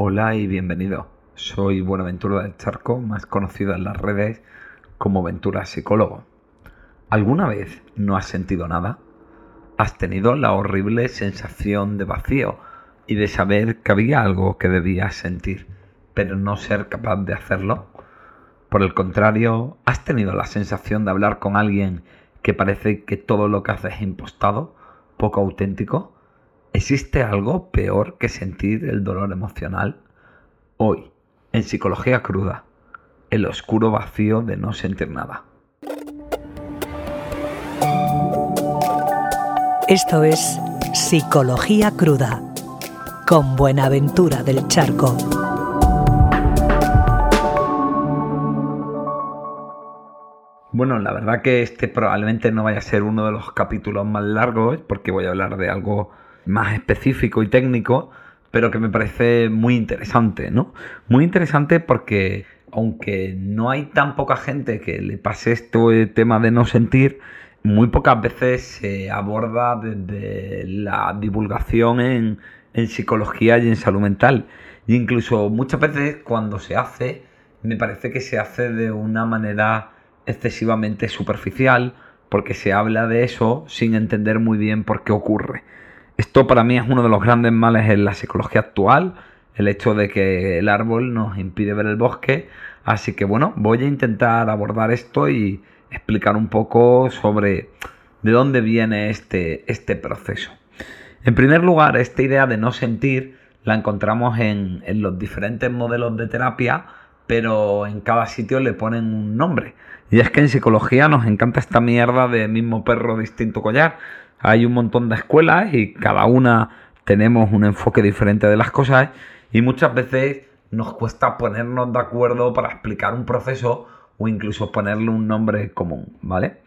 Hola y bienvenido. Soy Buenaventura del Charco, más conocido en las redes como Ventura Psicólogo. ¿Alguna vez no has sentido nada? ¿Has tenido la horrible sensación de vacío y de saber que había algo que debías sentir, pero no ser capaz de hacerlo? Por el contrario, ¿has tenido la sensación de hablar con alguien que parece que todo lo que hace es impostado, poco auténtico? ¿Existe algo peor que sentir el dolor emocional? Hoy, en Psicología Cruda, el oscuro vacío de no sentir nada. Esto es Psicología Cruda, con Buenaventura del Charco. Bueno, la verdad que este probablemente no vaya a ser uno de los capítulos más largos, porque voy a hablar de algo más específico y técnico, pero que me parece muy interesante, ¿no? Muy interesante porque aunque no hay tan poca gente que le pase este tema de no sentir, muy pocas veces se aborda desde la divulgación en, psicología y en salud mental. E incluso muchas veces cuando se hace, me parece que se hace de una manera excesivamente superficial, porque se habla de eso sin entender muy bien por qué ocurre. Esto para mí es uno de los grandes males en la psicología actual, el hecho de que el árbol nos impide ver el bosque. Así que bueno, voy a intentar abordar esto y explicar un poco sobre de dónde viene este, este proceso. En primer lugar, esta idea de no sentir la encontramos en, en los diferentes modelos de terapia, pero en cada sitio le ponen un nombre. Y es que en psicología nos encanta esta mierda de mismo perro, distinto collar. Hay un montón de escuelas y cada una tenemos un enfoque diferente de las cosas y muchas veces nos cuesta ponernos de acuerdo para explicar un proceso o incluso ponerle un nombre común, ¿vale?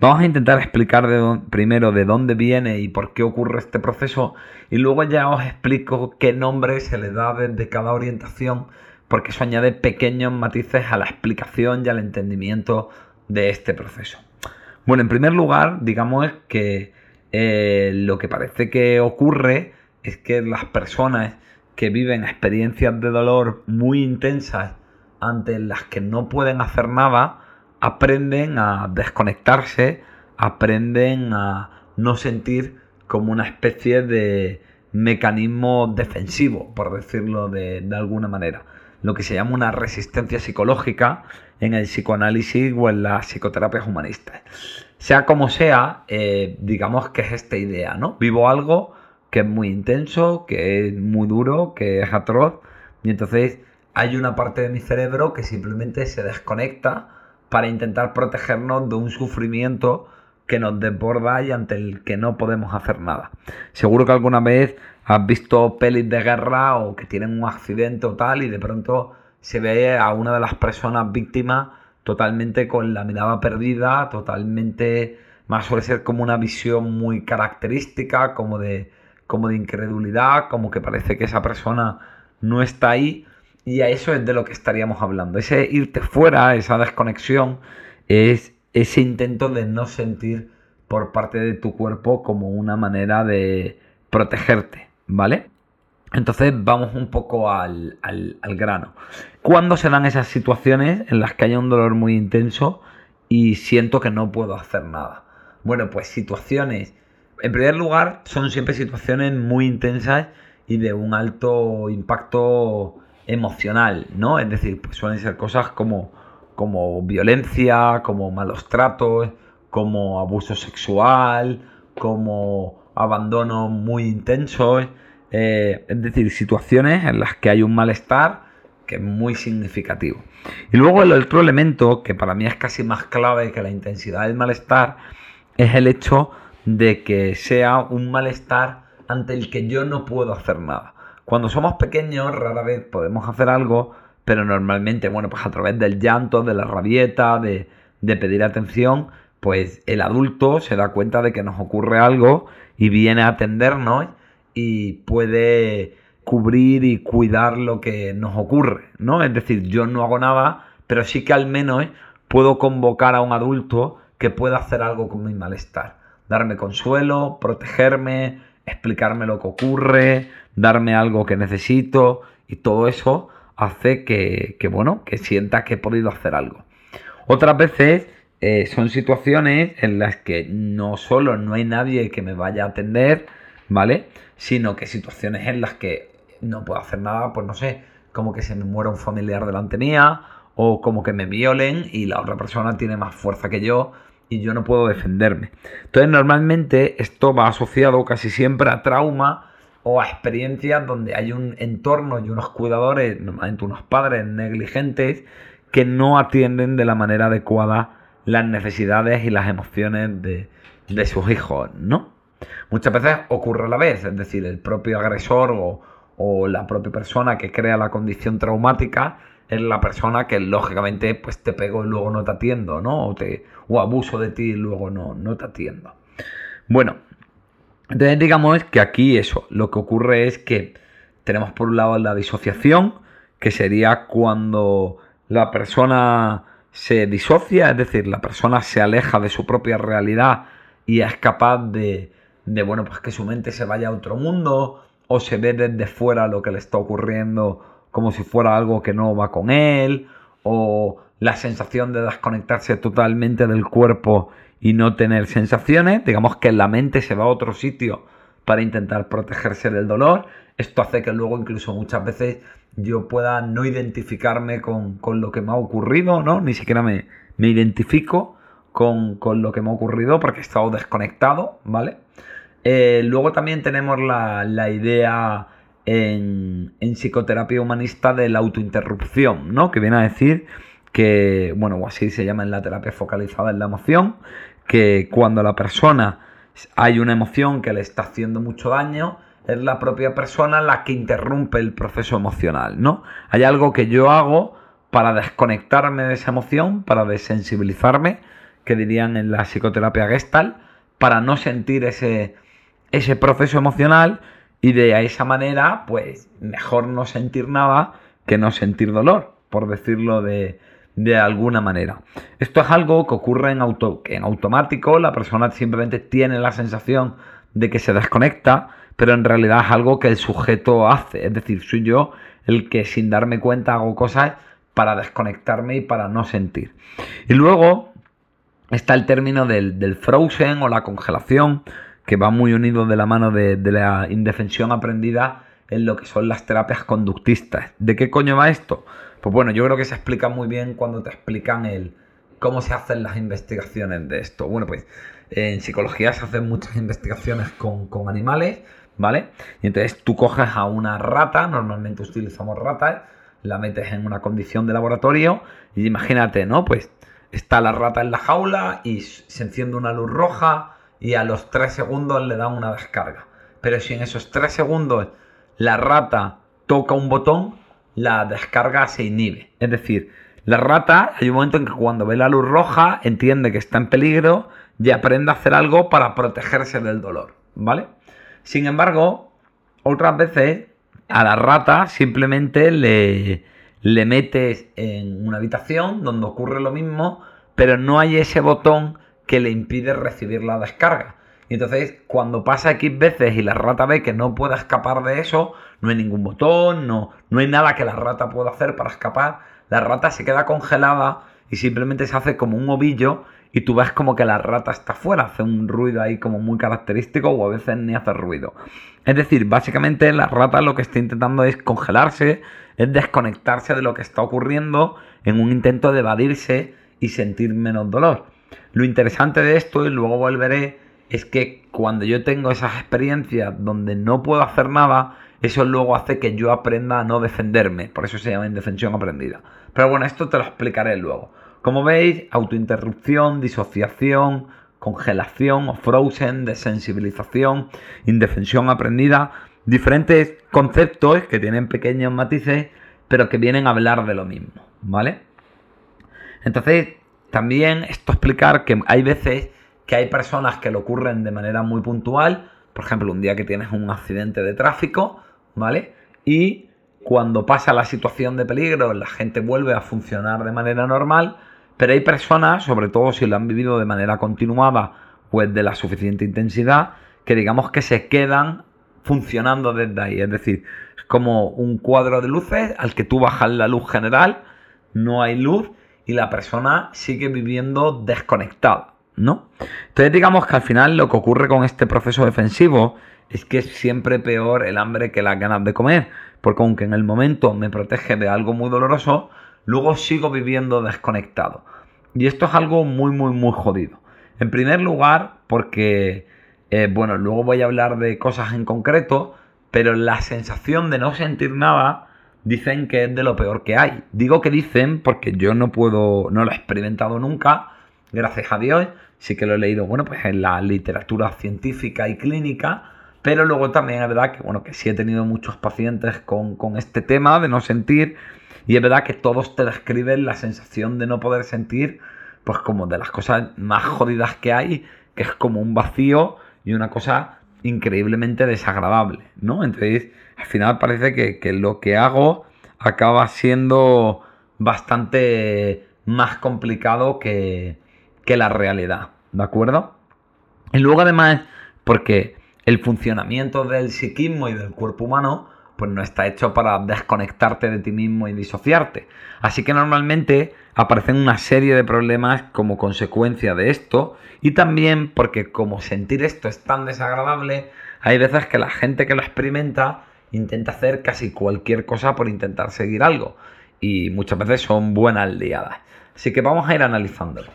Vamos a intentar explicar primero de dónde viene y por qué ocurre este proceso y luego ya os explico qué nombre se le da desde cada orientación porque eso añade pequeños matices a la explicación y al entendimiento de este proceso. Bueno, en primer lugar, digamos que eh, lo que parece que ocurre es que las personas que viven experiencias de dolor muy intensas ante las que no pueden hacer nada, aprenden a desconectarse, aprenden a no sentir como una especie de mecanismo defensivo, por decirlo de, de, alguna manera. Lo que se llama una resistencia psicológica en el psicoanálisis o en las psicoterapias humanistas. Sea como sea, eh, digamos que es esta idea, ¿no? Vivo algo que es muy intenso, que es muy duro, que es atroz, y entonces hay una parte de mi cerebro que simplemente se desconecta para intentar protegernos de un sufrimiento que nos desborda y ante el que no podemos hacer nada. Seguro que alguna vez has visto pelis de guerra o que tienen un accidente o tal y de pronto se ve a una de las personas víctimas totalmente con la mirada perdida, totalmente, más suele ser como una visión muy característica, como de, como de incredulidad, como que parece que esa persona no está ahí. Y a eso es de lo que estaríamos hablando. Ese irte fuera, esa desconexión, es ese intento de no sentir por parte de tu cuerpo como una manera de protegerte, ¿vale? Entonces vamos un poco al, grano. ¿Cuándo se dan esas situaciones en las que haya un dolor muy intenso y siento que no puedo hacer nada? Bueno, pues situaciones, en primer lugar, son siempre situaciones muy intensas y de un alto impacto emocional, ¿no? Es decir, pues suelen ser cosas como, como violencia, como malos tratos, como abuso sexual, como abandono muy intensos eh, es decir, situaciones en las que hay un malestar que es muy significativo. Y luego el otro elemento que para mí es casi más clave que la intensidad del malestar es el hecho de que sea un malestar ante el que yo no puedo hacer nada. Cuando somos pequeños rara vez podemos hacer algo, pero normalmente, bueno, pues a través del llanto, de la rabieta, de, de pedir atención, pues el adulto se da cuenta de que nos ocurre algo y viene a atendernos y puede cubrir y cuidar lo que nos ocurre, ¿no? Es decir, yo no hago nada, pero sí que al menos puedo convocar a un adulto que pueda hacer algo con mi malestar. Darme consuelo, protegerme, explicarme lo que ocurre, darme algo que necesito y todo eso hace que, bueno, que sienta que he podido hacer algo. Otras veces eh, son situaciones en las que no solo no hay nadie que me vaya a atender, ¿vale? Sino que situaciones en las que no puedo hacer nada, pues no sé, como que se me muera un familiar delante mía, o como que me violen y la otra persona tiene más fuerza que yo y yo no puedo defenderme. Entonces normalmente esto va asociado casi siempre a trauma o a experiencias donde hay un entorno y unos cuidadores, normalmente unos padres negligentes, que no atienden de la manera adecuada las necesidades y las emociones de, de sus hijos, ¿no? Muchas veces ocurre a la vez, es decir, el propio agresor o, o la propia persona que crea la condición traumática es la persona que lógicamente pues te pego y luego no te atiendo, ¿no? O, te, o abuso de ti y luego no, no te atiendo. Bueno, entonces digamos que aquí eso, lo que ocurre es que tenemos por un lado la disociación, que sería cuando la persona se disocia, es decir, la persona se aleja de su propia realidad y es capaz de, de bueno, pues que su mente se vaya a otro mundo o se ve desde fuera lo que le está ocurriendo como si fuera algo que no va con él, o la sensación de desconectarse totalmente del cuerpo y no tener sensaciones, digamos que la mente se va a otro sitio para intentar protegerse del dolor, esto hace que luego incluso muchas veces yo pueda no identificarme con, lo que me ha ocurrido, ¿no? Ni siquiera me, me identifico con, lo que me ha ocurrido porque he estado desconectado, ¿vale? Eh, luego también tenemos la, la idea en, psicoterapia humanista de la autointerrupción, ¿no? Que viene a decir que, bueno, o así se llama en la terapia focalizada en la emoción, que cuando la persona hay una emoción que le está haciendo mucho daño, es la propia persona la que interrumpe el proceso emocional, ¿no? Hay algo que yo hago para desconectarme de esa emoción, para desensibilizarme, que dirían en la psicoterapia gestal, para no sentir ese, ese proceso emocional y de esa manera, pues mejor no sentir nada que no sentir dolor, por decirlo de, alguna manera. Esto es algo que ocurre en, auto, en automático, la persona simplemente tiene la sensación de que se desconecta, pero en realidad es algo que el sujeto hace, es decir, soy yo el que sin darme cuenta hago cosas para desconectarme y para no sentir. Y luego está el término del, del frozen o la congelación, que va muy unido de la mano de, la indefensión aprendida en lo que son las terapias conductistas. ¿De qué coño va esto? Pues bueno, yo creo que se explica muy bien cuando te explican el cómo se hacen las investigaciones de esto. Bueno, pues en psicología se hacen muchas investigaciones con, animales, ¿vale? Y entonces tú coges a una rata, normalmente utilizamos ratas, la metes en una condición de laboratorio y imagínate, ¿no? Pues está la rata en la jaula y se enciende una luz roja, y a los 3 segundos le dan una descarga. Pero si en esos 3 segundos la rata toca un botón, la descarga se inhibe. Es decir, la rata hay un momento en que cuando ve la luz roja entiende que está en peligro y aprende a hacer algo para protegerse del dolor, ¿vale? Sin embargo, otras veces a la rata simplemente le, le metes en una habitación donde ocurre lo mismo, pero no hay ese botón que le impide recibir la descarga. Y entonces, cuando pasa X veces y la rata ve que no puede escapar de eso, no hay ningún botón, no, no hay nada que la rata pueda hacer para escapar, la rata se queda congelada y simplemente se hace como un ovillo y tú ves como que la rata está fuera, hace un ruido ahí como muy característico o a veces ni hace ruido. Es decir, básicamente la rata lo que está intentando es congelarse, es desconectarse de lo que está ocurriendo en un intento de evadirse y sentir menos dolor. Lo interesante de esto, y luego volveré, es que cuando yo tengo esas experiencias donde no puedo hacer nada, eso luego hace que yo aprenda a no defenderme. Por eso se llama indefensión aprendida. Pero bueno, esto te lo explicaré luego. Como veis, autointerrupción, disociación, congelación o frozen, desensibilización, indefensión aprendida, diferentes conceptos que tienen pequeños matices, pero que vienen a hablar de lo mismo, ¿vale? Entonces, también esto explicar que hay veces que hay personas que lo ocurren de manera muy puntual, por ejemplo, un día que tienes un accidente de tráfico, ¿vale? Y cuando pasa la situación de peligro, la gente vuelve a funcionar de manera normal, pero hay personas, sobre todo si lo han vivido de manera continuada o es de la suficiente intensidad, que digamos que se quedan funcionando desde ahí. Es decir, Es como un cuadro de luces al que tú bajas la luz general, no hay luz y la persona sigue viviendo desconectada, ¿no? Entonces digamos que al final lo que ocurre con este proceso defensivo es que es siempre peor el hambre que las ganas de comer, porque aunque en el momento me protege de algo muy doloroso, luego sigo viviendo desconectado. Y esto es algo muy, muy, muy jodido. En primer lugar, porque, eh, bueno, luego voy a hablar de cosas en concreto, pero la sensación de no sentir nada dicen que es de lo peor que hay. Digo que dicen porque yo no puedo, no lo he experimentado nunca, gracias a Dios, sí que lo he leído, bueno, pues en la literatura científica y clínica, pero luego también es verdad que, bueno, que sí he tenido muchos pacientes con, con este tema de no sentir, y es verdad que todos te describen la sensación de no poder sentir, pues como de las cosas más jodidas que hay, que es como un vacío y una cosa increíblemente desagradable, ¿no? Entonces, al final parece que, lo que hago acaba siendo bastante más complicado que, que la realidad, ¿de acuerdo? Y luego además, porque el funcionamiento del psiquismo y del cuerpo humano pues no está hecho para desconectarte de ti mismo y disociarte. Así que normalmente aparecen una serie de problemas como consecuencia de esto y también porque como sentir esto es tan desagradable, hay veces que la gente que lo experimenta intenta hacer casi cualquier cosa por intentar seguir algo y muchas veces son buenas liadas. Así que vamos a ir analizándolo.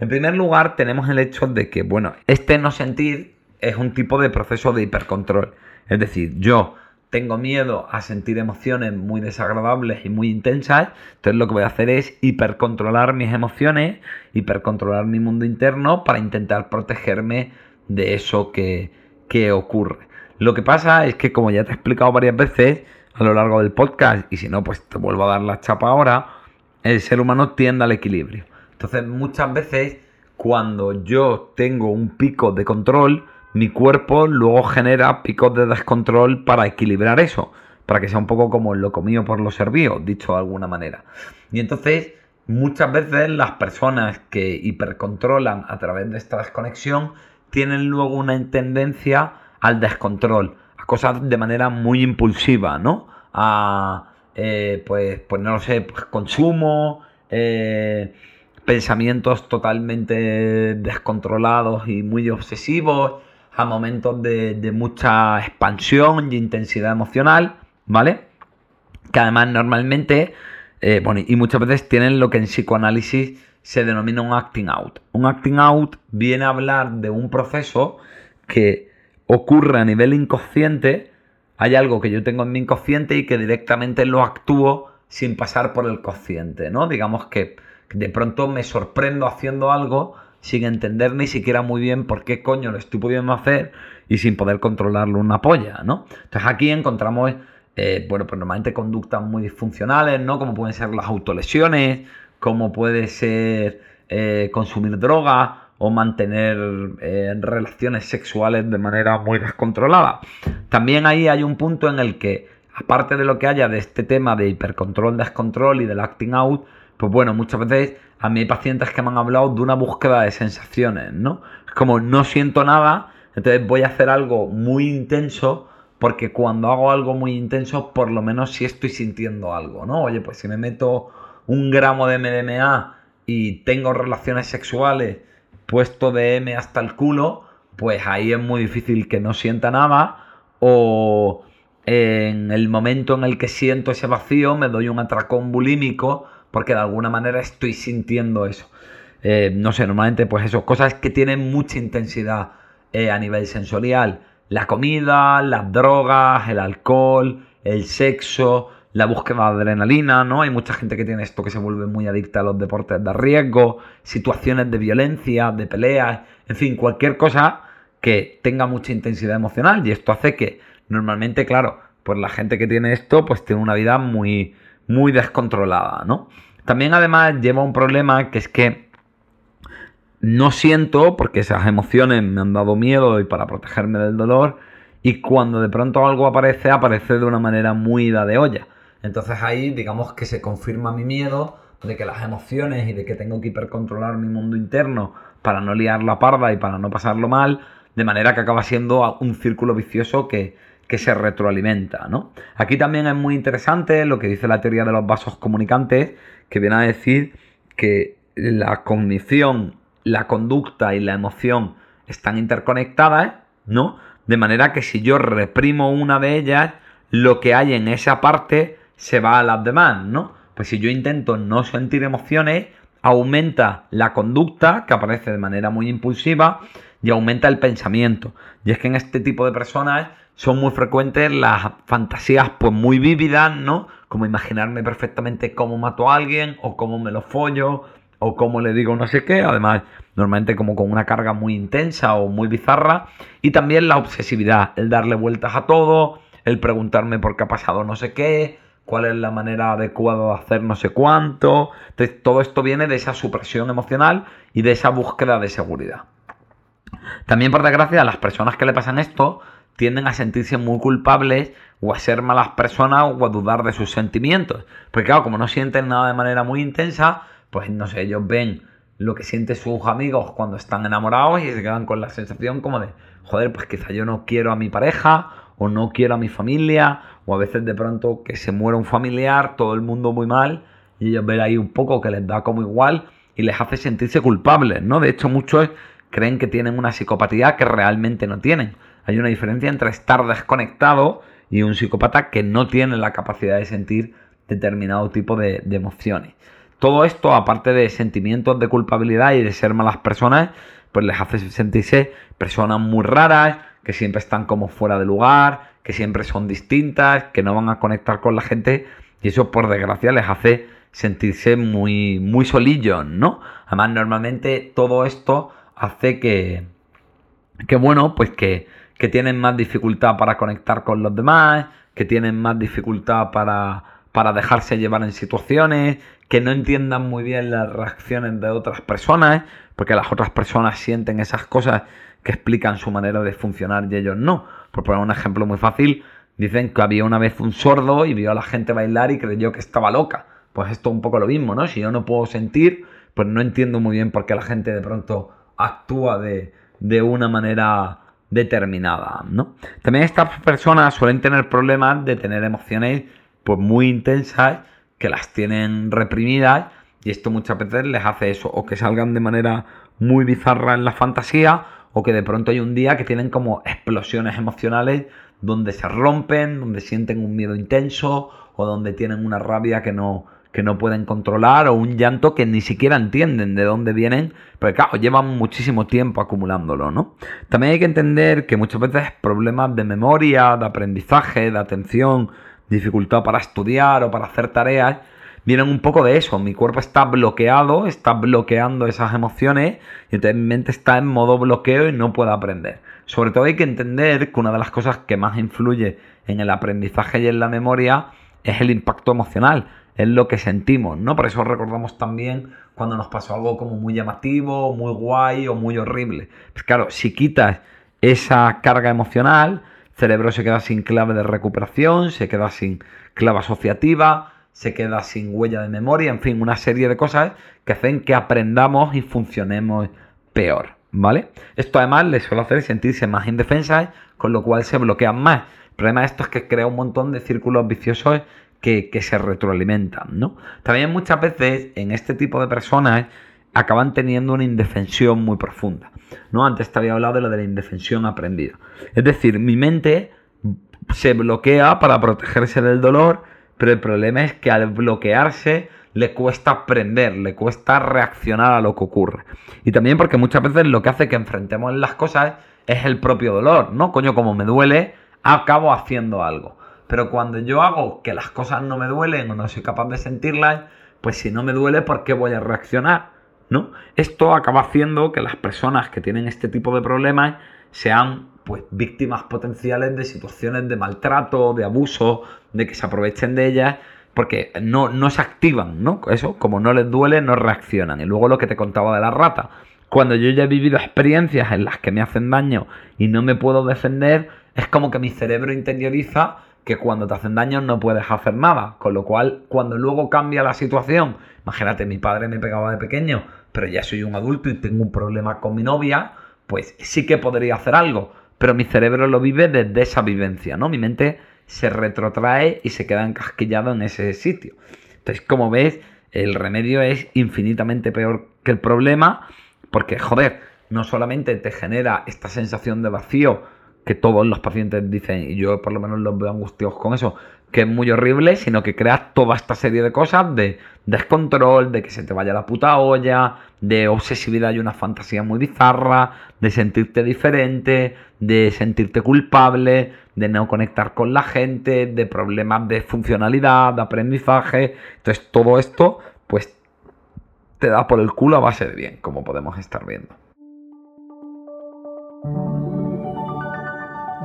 En primer lugar tenemos el hecho de que, bueno, este no sentir es un tipo de proceso de hipercontrol. Es decir, yo tengo miedo a sentir emociones muy desagradables y muy intensas, entonces lo que voy a hacer es hipercontrolar mis emociones, hipercontrolar mi mundo interno para intentar protegerme de eso que, que ocurre. Lo que pasa es que, como ya te he explicado varias veces a lo largo del podcast, y si no, pues te vuelvo a dar la chapa ahora, el ser humano tiende al equilibrio. Entonces, muchas veces, cuando yo tengo un pico de control, mi cuerpo luego genera picos de descontrol para equilibrar eso, para que sea un poco como lo comido por los servidos, dicho de alguna manera. Y entonces, muchas veces las personas que hipercontrolan a través de esta desconexión tienen luego una tendencia al descontrol, a cosas de manera muy impulsiva, ¿no? A, eh, pues, pues no lo sé, pues consumo, eh, pensamientos totalmente descontrolados y muy obsesivos, a momentos de, mucha expansión y intensidad emocional, ¿vale? Que además normalmente, eh, bueno, y muchas veces tienen lo que en psicoanálisis se denomina un acting out. Un acting out viene a hablar de un proceso que ocurre a nivel inconsciente. Hay algo que yo tengo en mi inconsciente y que directamente lo actúo sin pasar por el consciente, ¿no? Digamos que de pronto me sorprendo haciendo algo sin entender ni siquiera muy bien por qué coño lo estoy pudiendo hacer y sin poder controlarlo una polla, ¿no? Entonces aquí encontramos, eh, bueno, pues normalmente conductas muy disfuncionales, ¿no? Como pueden ser las autolesiones, como puede ser eh, consumir droga o mantener eh, relaciones sexuales de manera muy descontrolada. También ahí hay un punto en el que, aparte de lo que haya de este tema de hipercontrol, descontrol y del acting out, pues bueno, muchas veces a mí hay pacientes que me han hablado de una búsqueda de sensaciones, ¿no? Es como no siento nada, entonces voy a hacer algo muy intenso porque cuando hago algo muy intenso, por lo menos sí estoy sintiendo algo, ¿no? Oye, pues si me meto un gramo de MDMA y tengo relaciones sexuales puesto de M hasta el culo, pues ahí es muy difícil que no sienta nada o en el momento en el que siento ese vacío me doy un atracón bulímico porque de alguna manera estoy sintiendo eso. Eh, no sé, normalmente pues eso, cosas que tienen mucha intensidad eh, a nivel sensorial. La comida, las drogas, el alcohol, el sexo, la búsqueda de adrenalina, ¿no? Hay mucha gente que tiene esto que se vuelve muy adicta a los deportes de riesgo, situaciones de violencia, de peleas, en fin, cualquier cosa que tenga mucha intensidad emocional y esto hace que normalmente, claro, pues la gente que tiene esto pues tiene una vida muy muy descontrolada, ¿no? También además lleva un problema que es que no siento porque esas emociones me han dado miedo y para protegerme del dolor y cuando de pronto algo aparece aparece de una manera muy ida de olla. Entonces ahí digamos que se confirma mi miedo de que las emociones y de que tengo que hipercontrolar mi mundo interno para no liar la parda y para no pasarlo mal, de manera que acaba siendo un círculo vicioso que, que se retroalimenta, ¿no? Aquí también es muy interesante lo que dice la teoría de los vasos comunicantes, que viene a decir que la cognición, la conducta y la emoción están interconectadas, ¿no? De manera que si yo reprimo una de ellas, lo que hay en esa parte se va a las demás, ¿no? Pues si yo intento no sentir emociones, aumenta la conducta, que aparece de manera muy impulsiva, y aumenta el pensamiento. Y es que en este tipo de personas son muy frecuentes las fantasías pues muy vívidas, ¿no? Como imaginarme perfectamente cómo mato a alguien o cómo me lo follo o cómo le digo no sé qué, además normalmente como con una carga muy intensa o muy bizarra y también la obsesividad, el darle vueltas a todo, el preguntarme por qué ha pasado no sé qué, cuál es la manera adecuada de hacer no sé cuánto. Entonces, todo esto viene de esa supresión emocional y de esa búsqueda de seguridad. También, por desgracia, a las personas que le pasan esto tienden a sentirse muy culpables o a ser malas personas o a dudar de sus sentimientos. Porque claro, como no sienten nada de manera muy intensa, pues no sé, ellos ven lo que sienten sus amigos cuando están enamorados y se quedan con la sensación como de, joder, pues quizá yo no quiero a mi pareja o no quiero a mi familia o a veces de pronto que se muera un familiar, todo el mundo muy mal y ellos ven ahí un poco que les da como igual y les hace sentirse culpables, ¿no? De hecho muchos creen que tienen una psicopatía que realmente no tienen. Hay una diferencia entre estar desconectado y un psicópata que no tiene la capacidad de sentir determinado tipo de, emociones. Todo esto, aparte de sentimientos de culpabilidad y de ser malas personas, pues les hace sentirse personas muy raras, que siempre están como fuera de lugar, que siempre son distintas, que no van a conectar con la gente y eso por desgracia les hace sentirse muy, muy solillos, ¿no? Además normalmente todo esto hace que, que bueno, pues que, que tienen más dificultad para conectar con los demás, que tienen más dificultad para, para dejarse llevar en situaciones, que no entiendan muy bien las reacciones de otras personas, porque las otras personas sienten esas cosas que explican su manera de funcionar y ellos no. Por poner un ejemplo muy fácil, dicen que había una vez un sordo y vio a la gente bailar y creyó que estaba loca. Pues esto es un poco lo mismo, ¿no? Si yo no puedo sentir, pues no entiendo muy bien por qué la gente de pronto actúa de, de una manera determinada, ¿no? También estas personas suelen tener problemas de tener emociones pues muy intensas que las tienen reprimidas y esto muchas veces les hace eso, o que salgan de manera muy bizarra en la fantasía o que de pronto hay un día que tienen como explosiones emocionales donde se rompen, donde sienten un miedo intenso o donde tienen una rabia que no, que no pueden controlar o un llanto que ni siquiera entienden de dónde vienen, porque claro, llevan muchísimo tiempo acumulándolo, ¿no? También hay que entender que muchas veces problemas de memoria, de aprendizaje, de atención, dificultad para estudiar o para hacer tareas, vienen un poco de eso. Mi cuerpo está bloqueado, está bloqueando esas emociones y entonces mi mente está en modo bloqueo y no puede aprender. Sobre todo hay que entender que una de las cosas que más influye en el aprendizaje y en la memoria es el impacto emocional es lo que sentimos, ¿no? Por eso recordamos también cuando nos pasó algo como muy llamativo, muy guay o muy horrible. Pues claro, si quitas esa carga emocional, el cerebro se queda sin clave de recuperación, se queda sin clave asociativa, se queda sin huella de memoria, en fin, una serie de cosas que hacen que aprendamos y funcionemos peor, ¿vale? Esto además les suele hacer sentirse más indefensas, con lo cual se bloquean más. El problema de esto es que crea un montón de círculos viciosos que, se retroalimentan, ¿no? También muchas veces en este tipo de personas acaban teniendo una indefensión muy profunda. ¿no? Antes te había hablado de lo de la indefensión aprendida. Es decir, mi mente se bloquea para protegerse del dolor, pero el problema es que al bloquearse le cuesta aprender, le cuesta reaccionar a lo que ocurre. Y también porque muchas veces lo que hace que enfrentemos las cosas es el propio dolor, ¿no? Coño, como me duele, acabo haciendo algo. Pero cuando yo hago que las cosas no me duelen o no soy capaz de sentirlas, pues si no me duele, ¿por qué voy a reaccionar? ¿No? Esto acaba haciendo que las personas que tienen este tipo de problemas sean pues víctimas potenciales de situaciones de maltrato, de abuso, de que se aprovechen de ellas, porque no, no se activan, ¿no? Eso, como no les duele, no reaccionan. Y luego lo que te contaba de la rata. Cuando yo ya he vivido experiencias en las que me hacen daño y no me puedo defender, es como que mi cerebro interioriza que cuando te hacen daño no puedes hacer nada. Con lo cual, cuando luego cambia la situación, imagínate, mi padre me pegaba de pequeño, pero ya soy un adulto y tengo un problema con mi novia, pues sí que podría hacer algo. pero mi cerebro lo vive desde esa vivencia, ¿no? Mi mente se retrotrae y se queda encasquillado en ese sitio. Entonces, como ves, el remedio es infinitamente peor que el problema, porque, joder, no solamente te genera esta sensación de vacío que todos los pacientes dicen, y yo por lo menos los veo angustiados con eso, que es muy horrible, sino que creas toda esta serie de cosas de descontrol, de que se te vaya la puta olla, de obsesividad y una fantasía muy bizarra, de sentirte diferente, de sentirte culpable, de no conectar con la gente, de problemas de funcionalidad, de aprendizaje. Entonces todo esto, pues, te da por el culo a base de bien, como podemos estar viendo.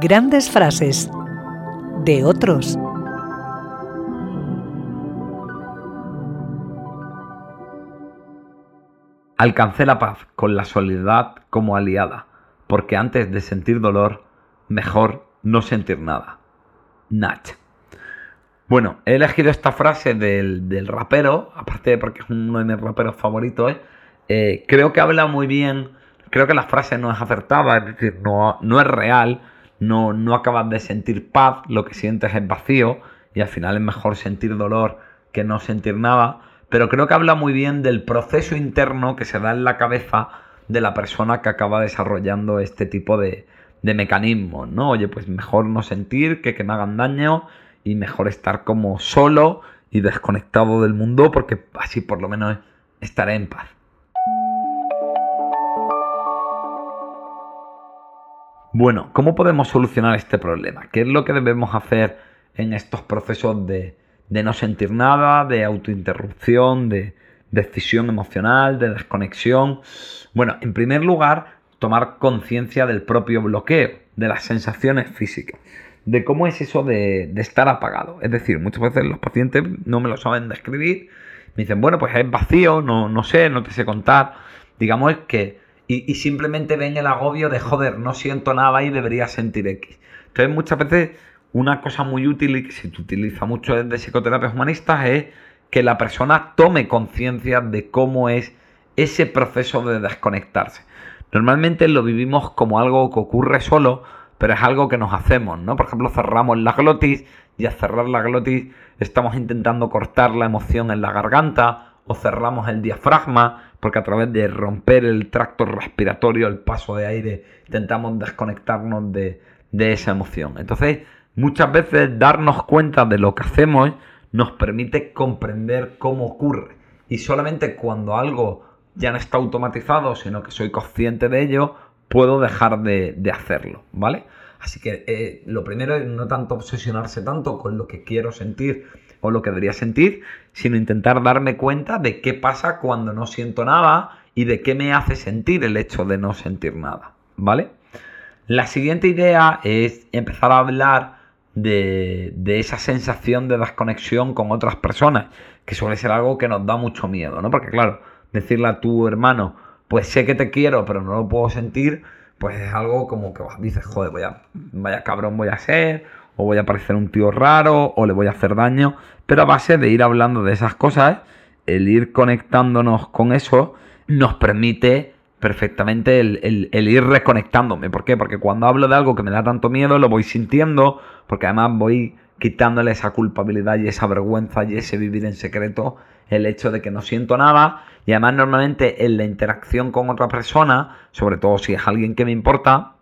Grandes frases de otros. Alcancé la paz con la soledad como aliada, porque antes de sentir dolor, mejor no sentir nada. Nach. Bueno, he elegido esta frase del, rapero, aparte de porque es uno de mis raperos favoritos, eh, creo que habla muy bien, creo que la frase no es acertada, es decir, no, no es real, no, no acabas de sentir paz, lo que sientes es vacío y al final es mejor sentir dolor que no sentir nada, pero creo que habla muy bien del proceso interno que se da en la cabeza de la persona que acaba desarrollando este tipo de, de mecanismos, ¿no? Oye, pues mejor no sentir que, que me hagan daño y mejor estar como solo y desconectado del mundo porque así por lo menos estaré en paz. Bueno, ¿cómo podemos solucionar este problema? ¿Qué es lo que debemos hacer en estos procesos de, no sentir nada, de autointerrupción, de decisión emocional, de desconexión? Bueno, en primer lugar, tomar conciencia del propio bloqueo, de las sensaciones físicas, de cómo es eso de, estar apagado. Es decir, muchas veces los pacientes no me lo saben describir, me dicen, bueno, pues es vacío, no, no sé, no te sé contar. Digamos que y, simplemente ven el agobio de joder, no siento nada y debería sentir X. Entonces muchas veces una cosa muy útil y que se utiliza mucho desde psicoterapias humanistas es que la persona tome conciencia de cómo es ese proceso de desconectarse. Normalmente lo vivimos como algo que ocurre solo, pero es algo que nos hacemos, ¿no? Por ejemplo, cerramos la glotis y al cerrar la glotis estamos intentando cortar la emoción en la garganta o cerramos el diafragma porque a través de romper el tracto respiratorio, el paso de aire, intentamos desconectarnos de, esa emoción. Entonces, muchas veces darnos cuenta de lo que hacemos nos permite comprender cómo ocurre. Y solamente cuando algo ya no está automatizado, sino que soy consciente de ello, puedo dejar de, hacerlo, ¿vale? Así que eh, lo primero es no tanto obsesionarse tanto con lo que quiero sentir, o lo que debería sentir, sino intentar darme cuenta de qué pasa cuando no siento nada y de qué me hace sentir el hecho de no sentir nada, ¿vale? La siguiente idea es empezar a hablar de, esa sensación de desconexión con otras personas, que suele ser algo que nos da mucho miedo, ¿no? Porque claro, decirle a tu hermano, pues sé que te quiero, pero no lo puedo sentir, pues es algo como que dices, joder, voy a, vaya cabrón voy a ser, o voy a parecer un tío raro, o le voy a hacer daño, pero a base de ir hablando de esas cosas, el ir conectándonos con eso nos permite perfectamente el, ir reconectándome. ¿Por qué? Porque cuando hablo de algo que me da tanto miedo, lo voy sintiendo, porque además voy quitándole esa culpabilidad y esa vergüenza y ese vivir en secreto, el hecho de que no siento nada, y además normalmente en la interacción con otra persona, sobre todo si es alguien que me importa,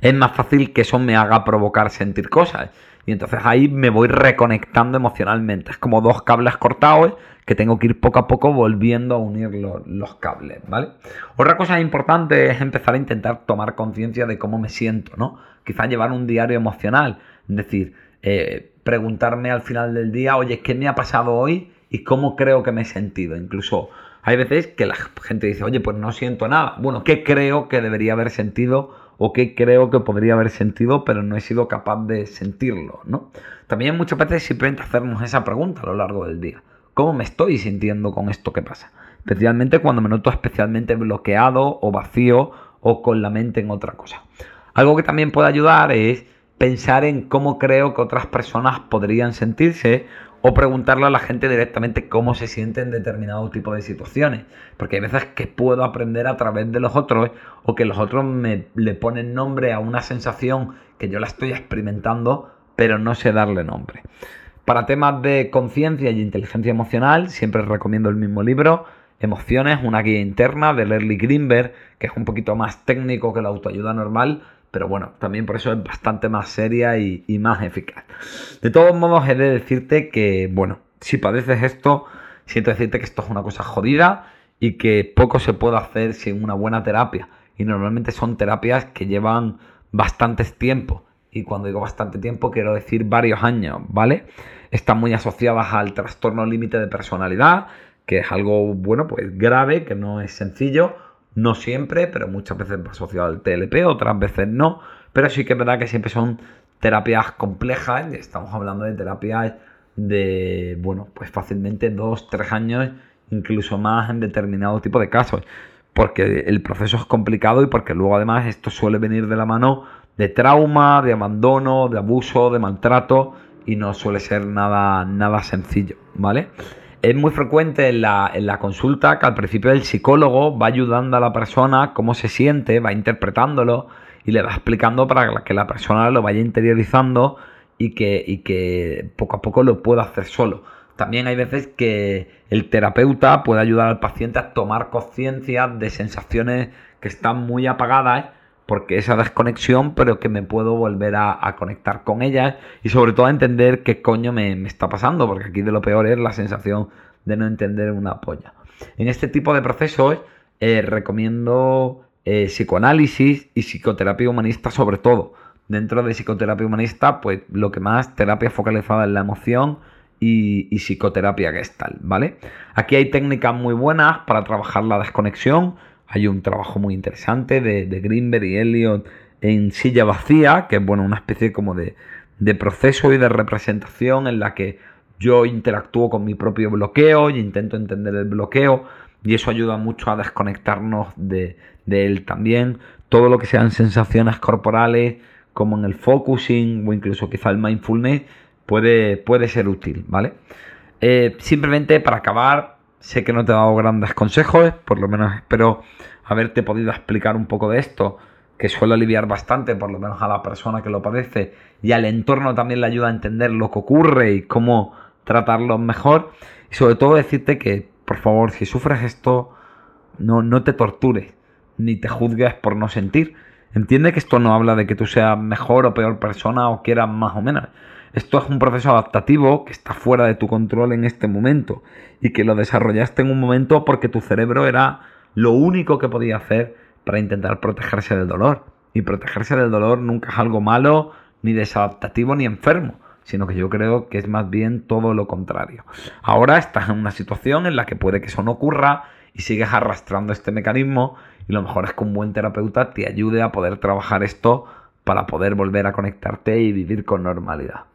es más fácil que eso me haga provocar sentir cosas. Y entonces ahí me voy reconectando emocionalmente. Es como dos cables cortados que tengo que ir poco a poco volviendo a unir los, cables, ¿vale? Otra cosa importante es empezar a intentar tomar conciencia de cómo me siento, ¿no? Quizás llevar un diario emocional. Es decir, eh, preguntarme al final del día, oye, ¿qué me ha pasado hoy y cómo creo que me he sentido? Incluso hay veces que la gente dice, oye, pues no siento nada. Bueno, ¿qué creo que debería haber sentido o qué creo que podría haber sentido, pero no he sido capaz de sentirlo, ¿no? También muchas veces simplemente hacernos esa pregunta a lo largo del día. ¿Cómo me estoy sintiendo con esto que pasa? Especialmente cuando me noto especialmente bloqueado o vacío o con la mente en otra cosa. Algo que también puede ayudar es pensar en cómo creo que otras personas podrían sentirse o preguntarle a la gente directamente cómo se siente en determinado tipo de situaciones. Porque hay veces que puedo aprender a través de los otros o que los otros me le ponen nombre a una sensación que yo la estoy experimentando, pero no sé darle nombre. Para temas de conciencia y inteligencia emocional, siempre recomiendo el mismo libro, Emociones, una guía interna de Lerly Greenberg, que es un poquito más técnico que la autoayuda normal, pero bueno, también por eso es bastante más seria y, más eficaz. De todos modos, he de decirte que, bueno, si padeces esto, siento decirte que esto es una cosa jodida y que poco se puede hacer sin una buena terapia. Y normalmente son terapias que llevan bastantes tiempo. Y cuando digo bastante tiempo, quiero decir varios años, ¿vale? Están muy asociadas al trastorno límite de personalidad, que es algo, bueno, pues grave, que no es sencillo no siempre, pero muchas veces asociado al TLP, otras veces no. Pero sí que es verdad que siempre son terapias complejas. Estamos hablando de terapias de, bueno, pues fácilmente dos, tres años, incluso más en determinado tipo de casos. Porque el proceso es complicado y porque luego además esto suele venir de la mano de trauma, de abandono, de abuso, de maltrato y no suele ser nada, nada sencillo, ¿vale? Es muy frecuente en la, consulta que al principio el psicólogo va ayudando a la persona cómo se siente, va interpretándolo y le va explicando para que la persona lo vaya interiorizando y que, y que poco a poco lo pueda hacer solo. También hay veces que el terapeuta puede ayudar al paciente a tomar conciencia de sensaciones que están muy apagadas porque esa desconexión, pero que me puedo volver a, conectar con ellas y sobre todo a entender qué coño me, está pasando, porque aquí de lo peor es la sensación de no entender una polla. En este tipo de procesos eh, recomiendo eh, psicoanálisis y psicoterapia humanista sobre todo. Dentro de psicoterapia humanista, pues lo que más, terapia focalizada en la emoción y, y psicoterapia gestal, ¿vale? Aquí hay técnicas muy buenas para trabajar la desconexión, hay un trabajo muy interesante de, Greenberg y Elliot en silla vacía, que es bueno, una especie como de, proceso y de representación en la que yo interactúo con mi propio bloqueo y intento entender el bloqueo y eso ayuda mucho a desconectarnos de, él también. Todo lo que sean sensaciones corporales, como en el focusing o incluso quizá el mindfulness, puede, puede ser útil, ¿vale? Eh, simplemente para acabar, Sé que no te he dado grandes consejos, por lo menos espero haberte podido explicar un poco de esto, que suele aliviar bastante, por lo menos a la persona que lo padece, y al entorno también le ayuda a entender lo que ocurre y cómo tratarlo mejor. Y sobre todo decirte que, por favor, si sufres esto, no, no te tortures, ni te juzgues por no sentir. Entiende que esto no habla de que tú seas mejor o peor persona o quieras más o menos. Esto es un proceso adaptativo que está fuera de tu control en este momento y que lo desarrollaste en un momento porque tu cerebro era lo único que podía hacer para intentar protegerse del dolor. Y protegerse del dolor nunca es algo malo, ni desadaptativo, ni enfermo, sino que yo creo que es más bien todo lo contrario. Ahora estás en una situación en la que puede que eso no ocurra y sigues arrastrando este mecanismo y lo mejor es que un buen terapeuta te ayude a poder trabajar esto para poder volver a conectarte y vivir con normalidad.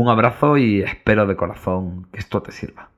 Un abrazo y espero de corazón que esto te sirva.